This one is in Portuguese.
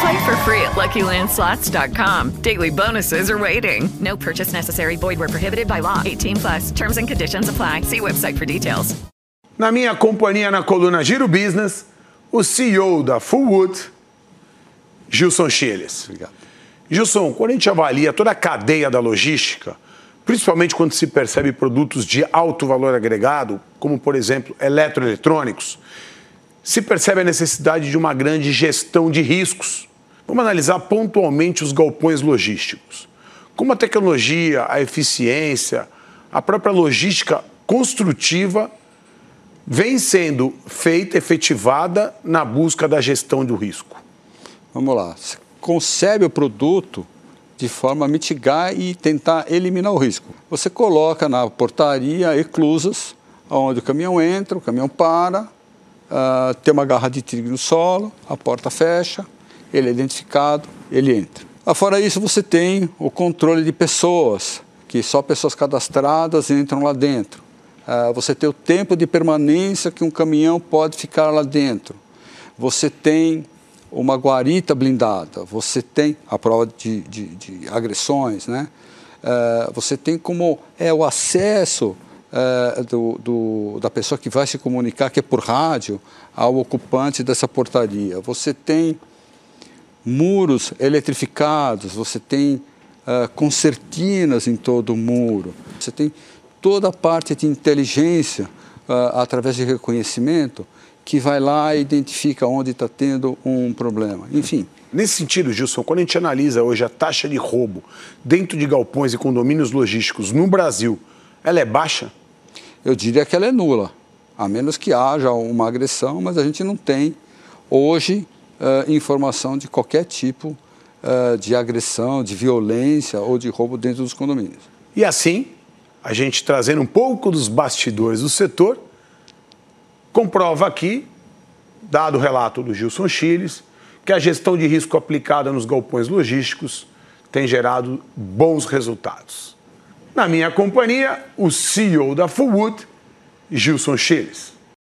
Play for free at LuckyLandSlots.com. Daily bonuses are waiting. No purchase necessary. Void where prohibited by law. 18 plus. Terms and conditions apply. See website for details. Na minha companhia na coluna Giro Business, o CEO da Fullwood, Gilson Chiles. Obrigado. Gilson, quando a gente avalia toda a cadeia da logística, principalmente quando se percebe produtos de alto valor agregado, como por exemplo eletroeletrônicos, se percebe a necessidade de uma grande gestão de riscos. Vamos analisar pontualmente os galpões logísticos. Como a tecnologia, a eficiência, a própria logística construtiva vem sendo feita, efetivada na busca da gestão do risco. Vamos lá concebe o produto de forma a mitigar e tentar eliminar o risco. Você coloca na portaria eclusas, onde o caminhão entra, o caminhão para, uh, tem uma garra de trigo no solo, a porta fecha, ele é identificado, ele entra. Ah, fora isso, você tem o controle de pessoas, que só pessoas cadastradas entram lá dentro. Uh, você tem o tempo de permanência que um caminhão pode ficar lá dentro. Você tem uma guarita blindada, você tem a prova de, de, de agressões, né? Uh, você tem como é o acesso do, do, da pessoa que vai se comunicar, que é por rádio, ao ocupante dessa portaria. Você tem muros eletrificados, você tem uh, concertinas em todo o muro, você tem toda a parte de inteligência através de reconhecimento que vai lá e identifica onde está tendo um problema. Enfim. Nesse sentido, Gilson, quando a gente analisa hoje a taxa de roubo dentro de galpões e condomínios logísticos no Brasil, ela é baixa? Eu diria que ela é nula, a menos que haja uma agressão, mas a gente não tem hoje uh, informação de qualquer tipo uh, de agressão, de violência ou de roubo dentro dos condomínios. E assim, a gente trazendo um pouco dos bastidores do setor, comprova aqui, dado o relato do Gilson Chiles, que a gestão de risco aplicada nos galpões logísticos tem gerado bons resultados. Na minha companhia, o CEO da Fullwood, Gilson Chiles.